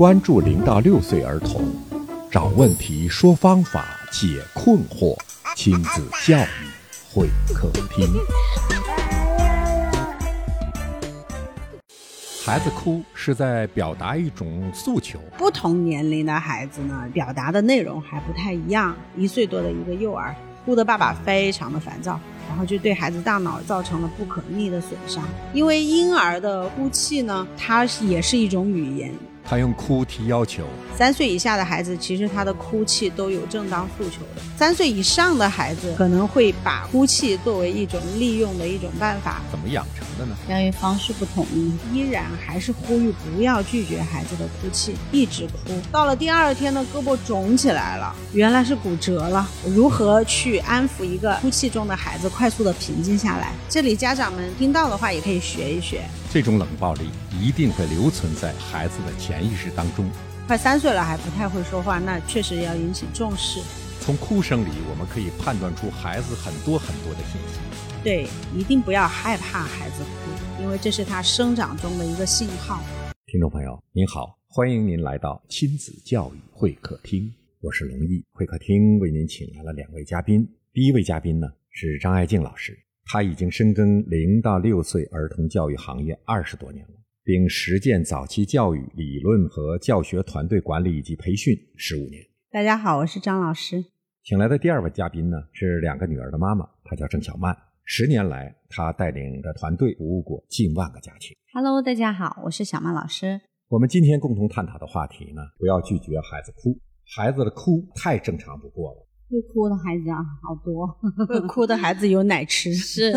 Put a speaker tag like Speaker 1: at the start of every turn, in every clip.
Speaker 1: 关注零到六岁儿童，找问题，说方法，解困惑，亲子教育会客厅。孩子哭是在表达一种诉求，
Speaker 2: 不同年龄的孩子呢，表达的内容还不太一样。一岁多的一个幼儿，哭的爸爸非常的烦躁，然后就对孩子大脑造成了不可逆的损伤。因为婴儿的哭泣呢，它也是一种语言。
Speaker 1: 他用哭提要求。
Speaker 2: 三岁以下的孩子，其实他的哭泣都有正当诉求的。三岁以上的孩子可能会把哭泣作为一种利用的一种办法。
Speaker 1: 怎么养成的呢？
Speaker 3: 教育方式不统一，
Speaker 2: 依然还是呼吁不要拒绝孩子的哭泣，一直哭。到了第二天呢，胳膊肿起来了，原来是骨折了。如何去安抚一个哭泣中的孩子，快速的平静下来？这里家长们听到的话，也可以学一学。
Speaker 1: 这种冷暴力一定会留存在孩子的潜意识当中。
Speaker 2: 快三岁了还不太会说话，那确实要引起重视。
Speaker 1: 从哭声里，我们可以判断出孩子很多很多的信息。
Speaker 2: 对，一定不要害怕孩子哭，因为这是他生长中的一个信号。
Speaker 1: 听众朋友您好，欢迎您来到亲子教育会客厅，我是龙毅。会客厅为您请来了两位嘉宾，第一位嘉宾呢是张爱静老师，他已经深耕零到六岁儿童教育行业二十多年了。并实践早期教育理论和教学团队管理以及培训十五年。
Speaker 2: 大家好，我是张老师。
Speaker 1: 请来的第二位嘉宾呢是两个女儿的妈妈，她叫郑小曼。十年来，她带领着团队服务过近万个家庭。
Speaker 3: Hello，大家好，我是小曼老师。
Speaker 1: 我们今天共同探讨的话题呢，不要拒绝孩子哭。孩子的哭太正常不过了。
Speaker 3: 会哭的孩子啊，好多。
Speaker 2: 会哭的孩子有奶吃。
Speaker 3: 是，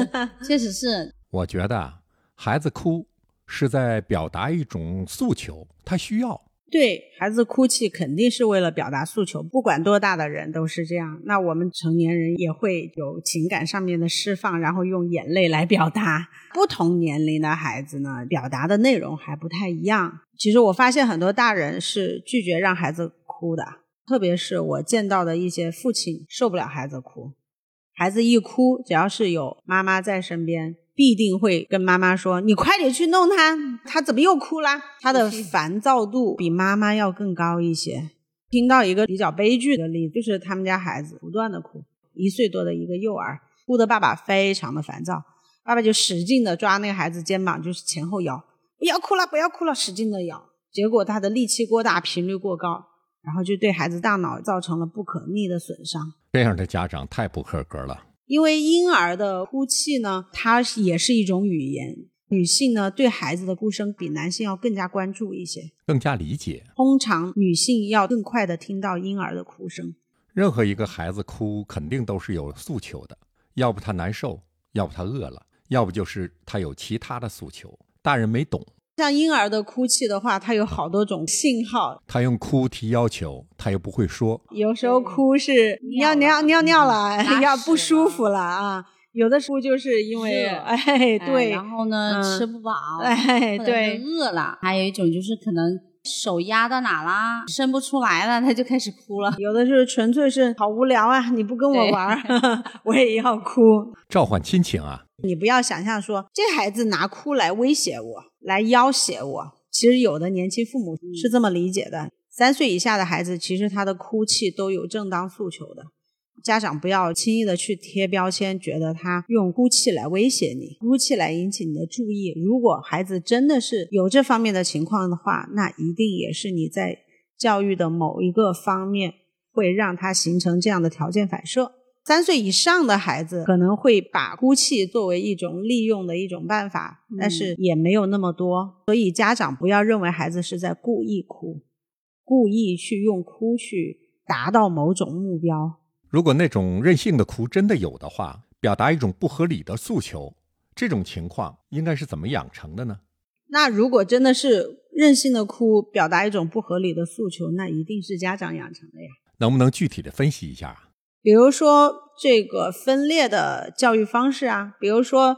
Speaker 3: 确实是。
Speaker 1: 我觉得孩子哭。是在表达一种诉求，他需要
Speaker 2: 对孩子哭泣，肯定是为了表达诉求。不管多大的人都是这样。那我们成年人也会有情感上面的释放，然后用眼泪来表达。不同年龄的孩子呢，表达的内容还不太一样。其实我发现很多大人是拒绝让孩子哭的，特别是我见到的一些父亲受不了孩子哭，孩子一哭，只要是有妈妈在身边。必定会跟妈妈说：“你快点去弄他，他怎么又哭啦？他的 烦躁度比妈妈要更高一些。”听到一个比较悲剧的例子，就是他们家孩子不断的哭，一岁多的一个幼儿，哭的爸爸非常的烦躁，爸爸就使劲的抓那个孩子肩膀，就是前后摇，不要哭了，不要哭了，使劲的摇，结果他的力气过大，频率过高，然后就对孩子大脑造成了不可逆的损伤。
Speaker 1: 这样的家长太不合格了。
Speaker 2: 因为婴儿的哭泣呢，它也是一种语言。女性呢，对孩子的哭声比男性要更加关注一些，
Speaker 1: 更加理解。
Speaker 2: 通常女性要更快的听到婴儿的哭声。
Speaker 1: 任何一个孩子哭，肯定都是有诉求的，要不他难受，要不他饿了，要不就是他有其他的诉求，大人没懂。
Speaker 2: 像婴儿的哭泣的话，它有好多种信号。
Speaker 1: 他用哭提要求，他又不会说。
Speaker 2: 有时候哭是尿尿尿尿了，要不舒服了啊。有的时候就是因为哎对，
Speaker 3: 然后呢吃不饱，
Speaker 2: 哎对，
Speaker 3: 饿了。还有一种就是可能手压到哪啦，伸不出来了，他就开始哭了。
Speaker 2: 有的是纯粹是好无聊啊，你不跟我玩 我也要哭，
Speaker 1: 召唤亲情啊。
Speaker 2: 你不要想象说这孩子拿哭来威胁我。来要挟我，其实有的年轻父母是这么理解的：三岁以下的孩子，其实他的哭泣都有正当诉求的。家长不要轻易的去贴标签，觉得他用哭泣来威胁你，哭泣来引起你的注意。如果孩子真的是有这方面的情况的话，那一定也是你在教育的某一个方面会让他形成这样的条件反射。三岁以上的孩子可能会把哭泣作为一种利用的一种办法，但是也没有那么多，所以家长不要认为孩子是在故意哭，故意去用哭去达到某种目标。
Speaker 1: 如果那种任性的哭真的有的话，表达一种不合理的诉求，这种情况应该是怎么养成的呢？
Speaker 2: 那如果真的是任性的哭，表达一种不合理的诉求，那一定是家长养成的呀。
Speaker 1: 能不能具体的分析一下？
Speaker 2: 比如说这个分裂的教育方式啊，比如说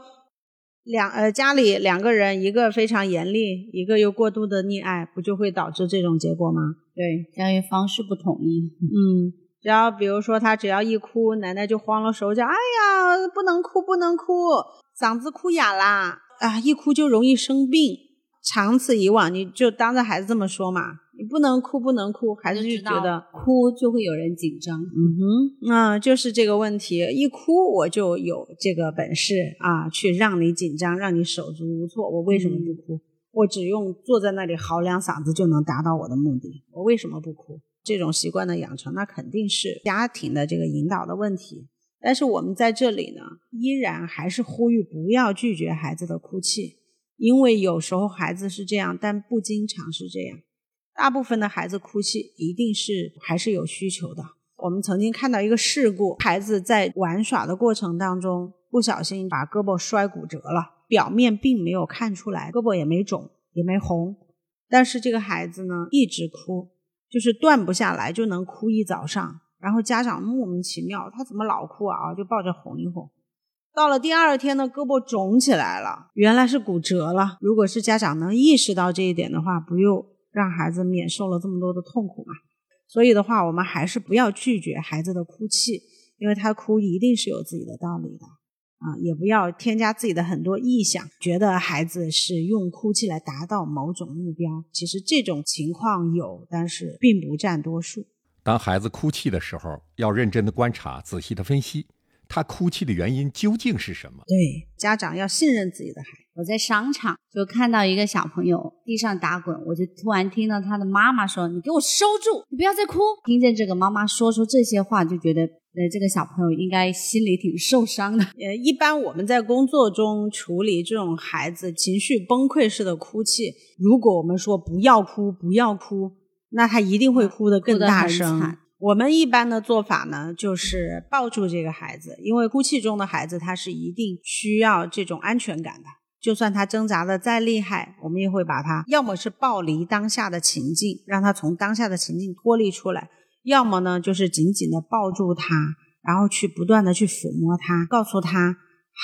Speaker 2: 两呃家里两个人，一个非常严厉，一个又过度的溺爱，不就会导致这种结果吗？
Speaker 3: 对，教育方式不统一。
Speaker 2: 嗯，只要比如说他只要一哭，奶奶就慌了手脚，哎呀，不能哭，不能哭，嗓子哭哑啦，啊，一哭就容易生病。长此以往，你就当着孩子这么说嘛，你不能哭，不能哭，孩子就觉得
Speaker 3: 哭就会有人紧张。
Speaker 2: 嗯哼，那就是这个问题，一哭我就有这个本事啊，去让你紧张，让你手足无措。我为什么不哭？我只用坐在那里嚎两嗓子就能达到我的目的，我为什么不哭？这种习惯的养成，那肯定是家庭的这个引导的问题。但是我们在这里呢，依然还是呼吁不要拒绝孩子的哭泣。因为有时候孩子是这样，但不经常是这样。大部分的孩子哭泣一定是还是有需求的。我们曾经看到一个事故，孩子在玩耍的过程当中不小心把胳膊摔骨折了，表面并没有看出来，胳膊也没肿也没红，但是这个孩子呢一直哭，就是断不下来，就能哭一早上。然后家长莫名其妙，他怎么老哭啊？就抱着哄一哄。到了第二天呢，胳膊肿起来了，原来是骨折了。如果是家长能意识到这一点的话，不用让孩子免受了这么多的痛苦嘛。所以的话，我们还是不要拒绝孩子的哭泣，因为他哭一定是有自己的道理的啊。也不要添加自己的很多臆想，觉得孩子是用哭泣来达到某种目标。其实这种情况有，但是并不占多数。
Speaker 1: 当孩子哭泣的时候，要认真的观察，仔细的分析。他哭泣的原因究竟是什么？
Speaker 2: 对，家长要信任自己的孩子。
Speaker 3: 我在商场就看到一个小朋友地上打滚，我就突然听到他的妈妈说：“你给我收住，你不要再哭。”听见这个妈妈说出这些话，就觉得呃，这个小朋友应该心里挺受伤的。
Speaker 2: 呃，一般我们在工作中处理这种孩子情绪崩溃式的哭泣，如果我们说不要哭，不要哭，那他一定会哭得更大声。我们一般的做法呢，就是抱住这个孩子，因为哭泣中的孩子他是一定需要这种安全感的。就算他挣扎的再厉害，我们也会把他要么是抱离当下的情境，让他从当下的情境脱离出来；要么呢，就是紧紧的抱住他，然后去不断的去抚摸他，告诉他：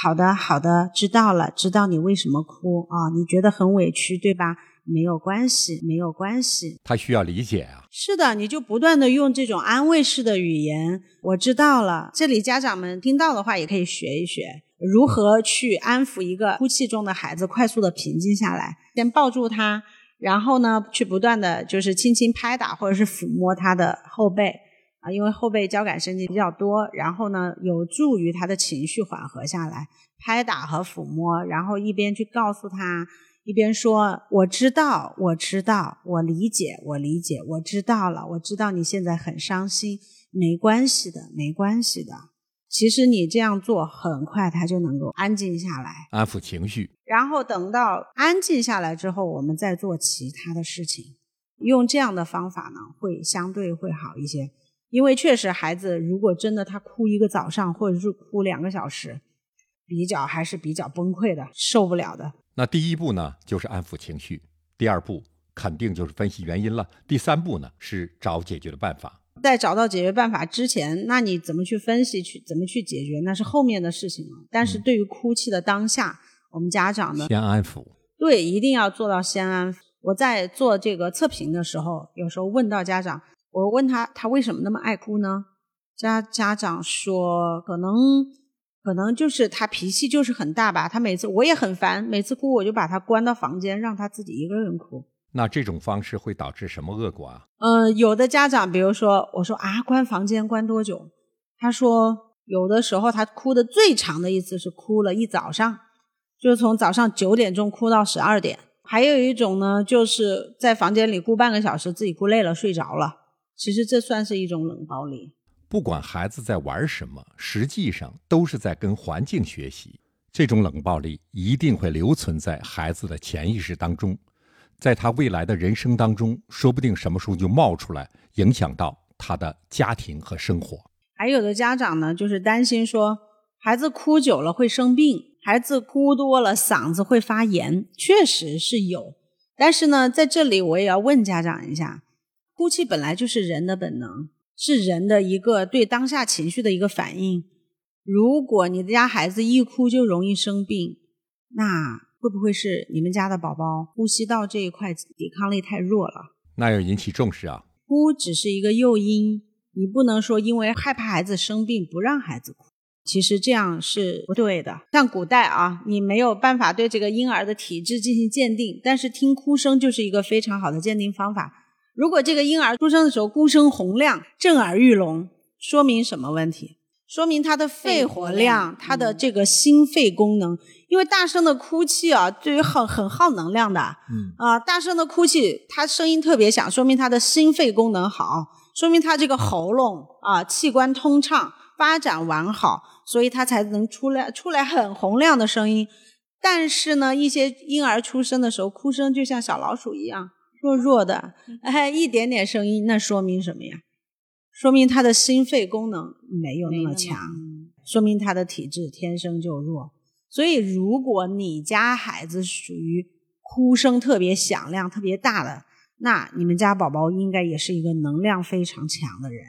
Speaker 2: 好的，好的，知道了，知道你为什么哭啊？你觉得很委屈，对吧？没有关系，没有关系。
Speaker 1: 他需要理解啊。
Speaker 2: 是的，你就不断的用这种安慰式的语言。我知道了，这里家长们听到的话也可以学一学，如何去安抚一个哭泣中的孩子，快速的平静下来。先抱住他，然后呢，去不断的就是轻轻拍打或者是抚摸他的后背啊，因为后背交感神经比较多，然后呢，有助于他的情绪缓和下来。拍打和抚摸，然后一边去告诉他。一边说：“我知道，我知道，我理解，我理解，我知道了，我知道你现在很伤心，没关系的，没关系的。其实你这样做，很快他就能够安静下来，
Speaker 1: 安抚情绪。
Speaker 2: 然后等到安静下来之后，我们再做其他的事情。用这样的方法呢，会相对会好一些。因为确实，孩子如果真的他哭一个早上，或者是哭两个小时，比较还是比较崩溃的，受不了的。”
Speaker 1: 那第一步呢，就是安抚情绪；第二步肯定就是分析原因了；第三步呢，是找解决的办法。
Speaker 2: 在找到解决办法之前，那你怎么去分析、去怎么去解决，那是后面的事情了。但是对于哭泣的当下，我们家长呢，
Speaker 1: 先安抚。
Speaker 2: 对，一定要做到先安抚。我在做这个测评的时候，有时候问到家长，我问他他为什么那么爱哭呢？家家长说可能。可能就是他脾气就是很大吧，他每次我也很烦，每次哭我就把他关到房间，让他自己一个人哭。
Speaker 1: 那这种方式会导致什么恶果啊？
Speaker 2: 嗯，有的家长，比如说我说啊，关房间关多久？他说有的时候他哭的最长的一次是哭了一早上，就是从早上九点钟哭到十二点。还有一种呢，就是在房间里哭半个小时，自己哭累了睡着了。其实这算是一种冷暴力。
Speaker 1: 不管孩子在玩什么，实际上都是在跟环境学习。这种冷暴力一定会留存在孩子的潜意识当中，在他未来的人生当中，说不定什么时候就冒出来，影响到他的家庭和生活。
Speaker 2: 还有的家长呢，就是担心说孩子哭久了会生病，孩子哭多了嗓子会发炎，确实是有。但是呢，在这里我也要问家长一下，哭泣本来就是人的本能。是人的一个对当下情绪的一个反应。如果你的家孩子一哭就容易生病，那会不会是你们家的宝宝呼吸道这一块抵抗力太弱了？
Speaker 1: 那要引起重视啊！
Speaker 2: 哭只是一个诱因，你不能说因为害怕孩子生病不让孩子哭。其实这样是不对的。像古代啊，你没有办法对这个婴儿的体质进行鉴定，但是听哭声就是一个非常好的鉴定方法。如果这个婴儿出生的时候哭声洪亮、震耳欲聋，说明什么问题？说明他的肺活量、他的这个心肺功能，因为大声的哭泣啊，对于很很耗能量的。
Speaker 1: 嗯
Speaker 2: 啊，大声的哭泣，他声音特别响，说明他的心肺功能好，说明他这个喉咙啊器官通畅，发展完好，所以他才能出来出来很洪亮的声音。但是呢，一些婴儿出生的时候哭声就像小老鼠一样弱弱的，哎，一点点声音，那说明什么呀？说明他的心肺功能没有那么强，说明他的体质天生就弱。所以，如果你家孩子属于哭声特别响亮、特别大的，那你们家宝宝应该也是一个能量非常强的人。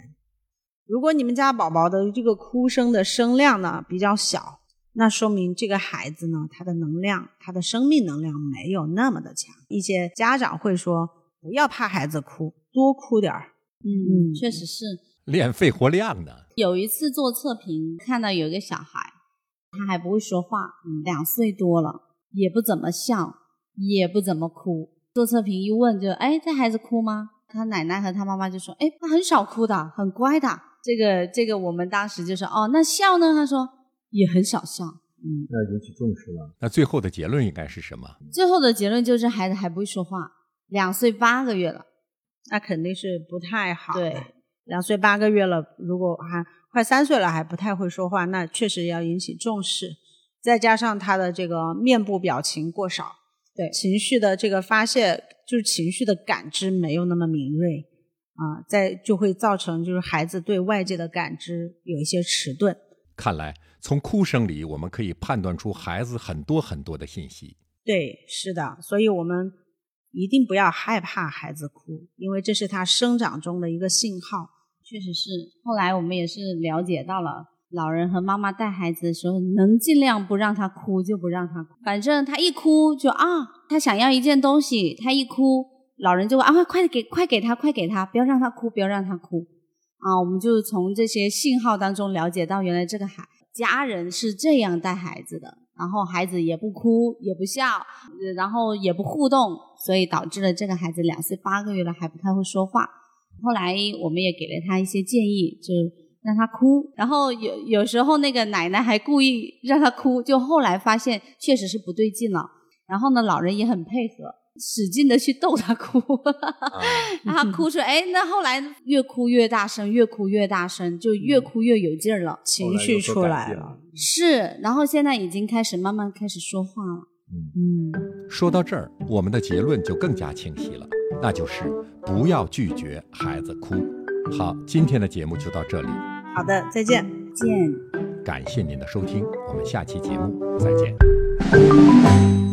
Speaker 2: 如果你们家宝宝的这个哭声的声量呢比较小，那说明这个孩子呢他的能量、他的生命能量没有那么的强。一些家长会说，不要怕孩子哭，多哭点儿。
Speaker 3: 嗯，确实是。
Speaker 1: 练肺活量的。
Speaker 3: 有一次做测评，看到有一个小孩，他还不会说话，两岁多了，也不怎么笑，也不怎么哭。做测评一问就，哎，这孩子哭吗？他奶奶和他妈妈就说，哎，他很少哭的，很乖的。这个这个，我们当时就说，哦，那笑呢？他说也很少笑。
Speaker 1: 嗯，那引起重视了。那最后的结论应该是什么？
Speaker 3: 最后的结论就是孩子还不会说话，两岁八个月了。
Speaker 2: 那肯定是不太好。
Speaker 3: 对，
Speaker 2: 两岁八个月了，如果还快三岁了还不太会说话，那确实要引起重视。再加上他的这个面部表情过少，
Speaker 3: 对
Speaker 2: 情绪的这个发泄，就是情绪的感知没有那么敏锐啊，再就会造成就是孩子对外界的感知有一些迟钝。
Speaker 1: 看来从哭声里我们可以判断出孩子很多很多的信息。
Speaker 2: 对，是的，所以我们。一定不要害怕孩子哭，因为这是他生长中的一个信号。
Speaker 3: 确实是，后来我们也是了解到了，老人和妈妈带孩子的时候，能尽量不让他哭就不让他哭，反正他一哭就啊，他想要一件东西，他一哭，老人就会啊，快给，快给他，快给他，不要让他哭，不要让他哭。啊，我们就从这些信号当中了解到，原来这个孩家人是这样带孩子的。然后孩子也不哭也不笑，然后也不互动，所以导致了这个孩子两岁八个月了还不太会说话。后来我们也给了他一些建议，就让他哭。然后有有时候那个奶奶还故意让他哭，就后来发现确实是不对劲了。然后呢，老人也很配合。使劲的去逗他哭，让他哭出来。哎，那后来越哭越大声，越哭越大声，就越哭越有劲儿了，
Speaker 2: 情绪出来了。
Speaker 3: 是，然后现在已经开始慢慢开始说话了。
Speaker 1: 嗯，说到这儿，我们的结论就更加清晰了，那就是不要拒绝孩子哭。好，今天的节目就到这里。
Speaker 2: 好的，再见，
Speaker 3: 见。
Speaker 1: 感谢您的收听，我们下期节目再见。